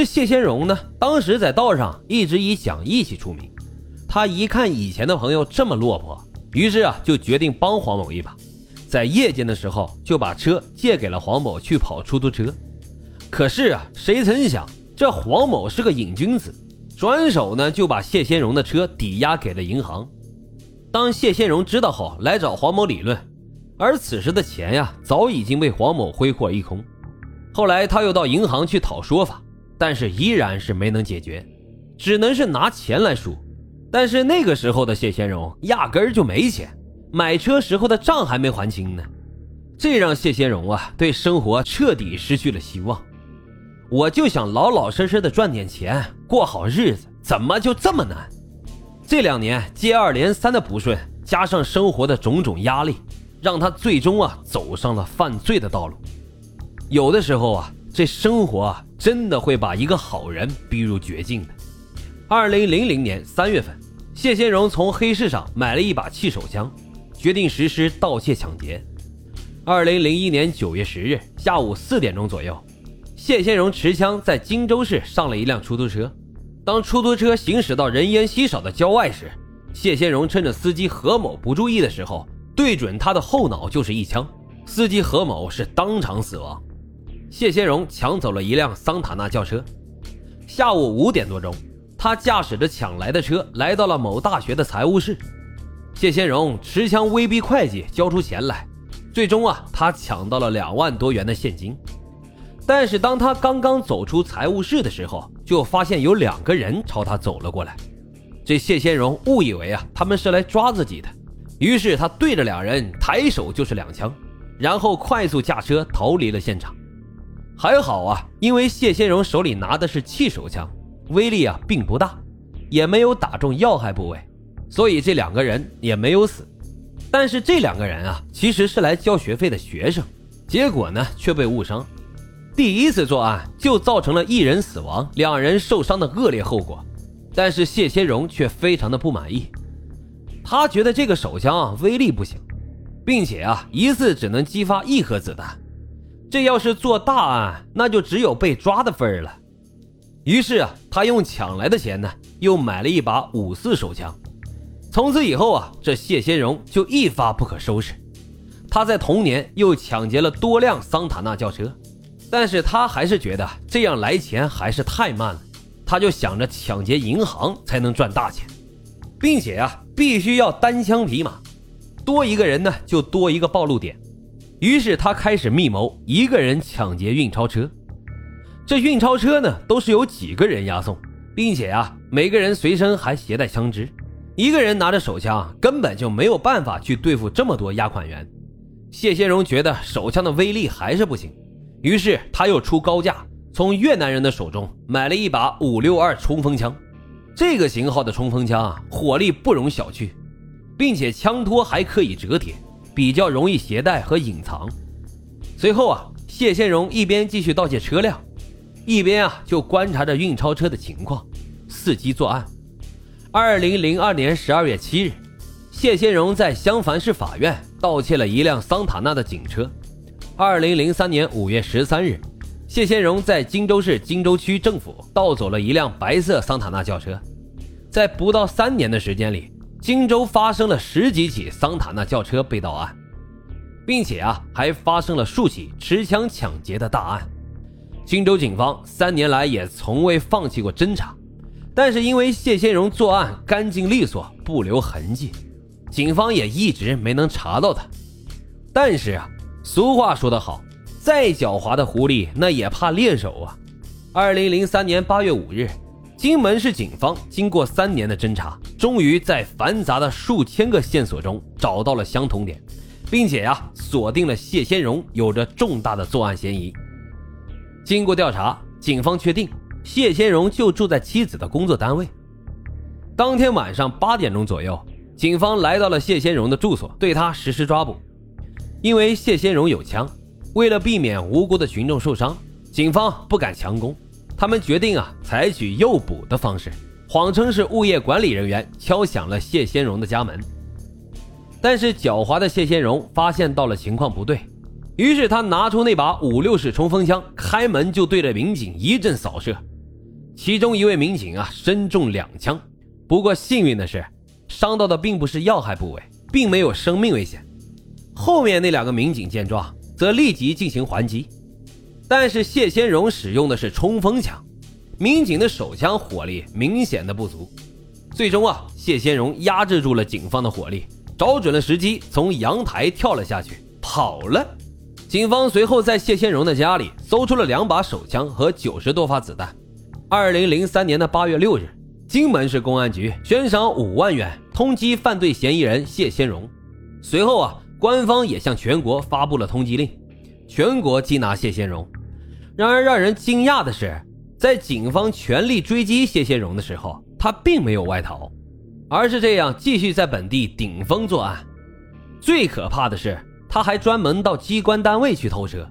这谢先荣呢，当时在道上一直以讲义气出名。他一看以前的朋友这么落魄，于是啊，就决定帮黄某一把。在夜间的时候，就把车借给了黄某去跑出租车。可是啊，谁曾想这黄某是个瘾君子，转手呢就把谢先荣的车抵押给了银行。当谢先荣知道后，来找黄某理论，而此时的钱呀，早已经被黄某挥霍一空。后来他又到银行去讨说法，但是依然是没能解决，只能是拿钱来赎。但是那个时候的谢先荣压根儿就没钱，买车时候的账还没还清呢，这让谢先荣啊对生活彻底失去了希望。我就想老老实实的赚点钱，过好日子，怎么就这么难？这两年接二连三的不顺，加上生活的种种压力，让他最终啊走上了犯罪的道路。有的时候啊，这生活啊真的会把一个好人逼入绝境的。二零零零年三月份，谢先荣从黑市上买了一把气手枪，决定实施盗窃抢劫。二零零一年九月十日下午四点钟左右，谢先荣持枪在荆州市上了一辆出租车。当出租车行驶到人烟稀少的郊外时，谢先荣趁着司机何某不注意的时候，对准他的后脑就是一枪，司机何某是当场死亡。谢先荣抢走了一辆桑塔纳轿车。下午五点多钟。他驾驶着抢来的车来到了某大学的财务室，谢先荣持枪威逼会计交出钱来，最终啊，他抢到了两万多元的现金。但是当他刚刚走出财务室的时候，就发现有两个人朝他走了过来。这谢先荣误以为啊他们是来抓自己的，于是他对着两人抬手就是两枪，然后快速驾车逃离了现场。还好啊，因为谢先荣手里拿的是气手枪。威力啊并不大，也没有打中要害部位，所以这两个人也没有死。但是这两个人啊，其实是来交学费的学生，结果呢却被误伤。第一次作案就造成了一人死亡、两人受伤的恶劣后果。但是谢先荣却非常的不满意，他觉得这个手枪啊威力不行，并且啊一次只能激发一颗子弹，这要是做大案，那就只有被抓的份儿了。于是啊，他用抢来的钱呢，又买了一把五四手枪。从此以后啊，这谢先荣就一发不可收拾。他在同年又抢劫了多辆桑塔纳轿车，但是他还是觉得这样来钱还是太慢了。他就想着抢劫银行才能赚大钱，并且啊，必须要单枪匹马，多一个人呢就多一个暴露点。于是他开始密谋一个人抢劫运钞车。这运钞车呢，都是由几个人押送，并且啊，每个人随身还携带枪支，一个人拿着手枪根本就没有办法去对付这么多押款员。谢先荣觉得手枪的威力还是不行，于是他又出高价，从越南人的手中买了一把五六二冲锋枪。这个型号的冲锋枪啊，火力不容小觑，并且枪托还可以折叠，比较容易携带和隐藏。随后啊，谢先荣一边继续盗窃车辆。一边啊，就观察着运钞车的情况，伺机作案。二零零二年十二月七日，谢先荣在襄樊市法院盗窃了一辆桑塔纳的警车。二零零三年五月十三日，谢先荣在荆州市荆州区政府盗走了一辆白色桑塔纳轿车。在不到三年的时间里，荆州发生了十几起桑塔纳轿车被盗案，并且啊，还发生了数起持枪抢劫的大案。荆州警方三年来也从未放弃过侦查，但是因为谢先荣作案干净利索，不留痕迹，警方也一直没能查到他。但是啊，俗话说得好，再狡猾的狐狸那也怕猎手啊。二零零三年八月五日，荆门市警方经过三年的侦查，终于在繁杂的数千个线索中找到了相同点，并且呀，锁定了谢先荣有着重大的作案嫌疑。经过调查，警方确定谢先荣就住在妻子的工作单位。当天晚上八点钟左右，警方来到了谢先荣的住所，对他实施抓捕。因为谢先荣有枪，为了避免无辜的群众受伤，警方不敢强攻，他们决定啊采取诱捕的方式，谎称是物业管理人员敲响了谢先荣的家门。但是狡猾的谢先荣发现到了情况不对。于是他拿出那把五六式冲锋枪，开门就对着民警一阵扫射。其中一位民警啊身中两枪，不过幸运的是，伤到的并不是要害部位，并没有生命危险。后面那两个民警见状，则立即进行还击，但是谢先荣使用的是冲锋枪，民警的手枪火力明显的不足。最终啊，谢先荣压制住了警方的火力，找准了时机，从阳台跳了下去，跑了。警方随后在谢先荣的家里搜出了两把手枪和九十多发子弹。二零零三年的八月六日，荆门市公安局悬赏五万元通缉犯罪嫌疑人谢先荣。随后啊。官方也向全国发布了通缉令，全国缉拿谢先荣。然而，让人惊讶的是，在警方全力追击谢先荣的时候，他并没有外逃，而是这样继续在本地顶风作案。最可怕的是，他还专门到机关单位去偷车，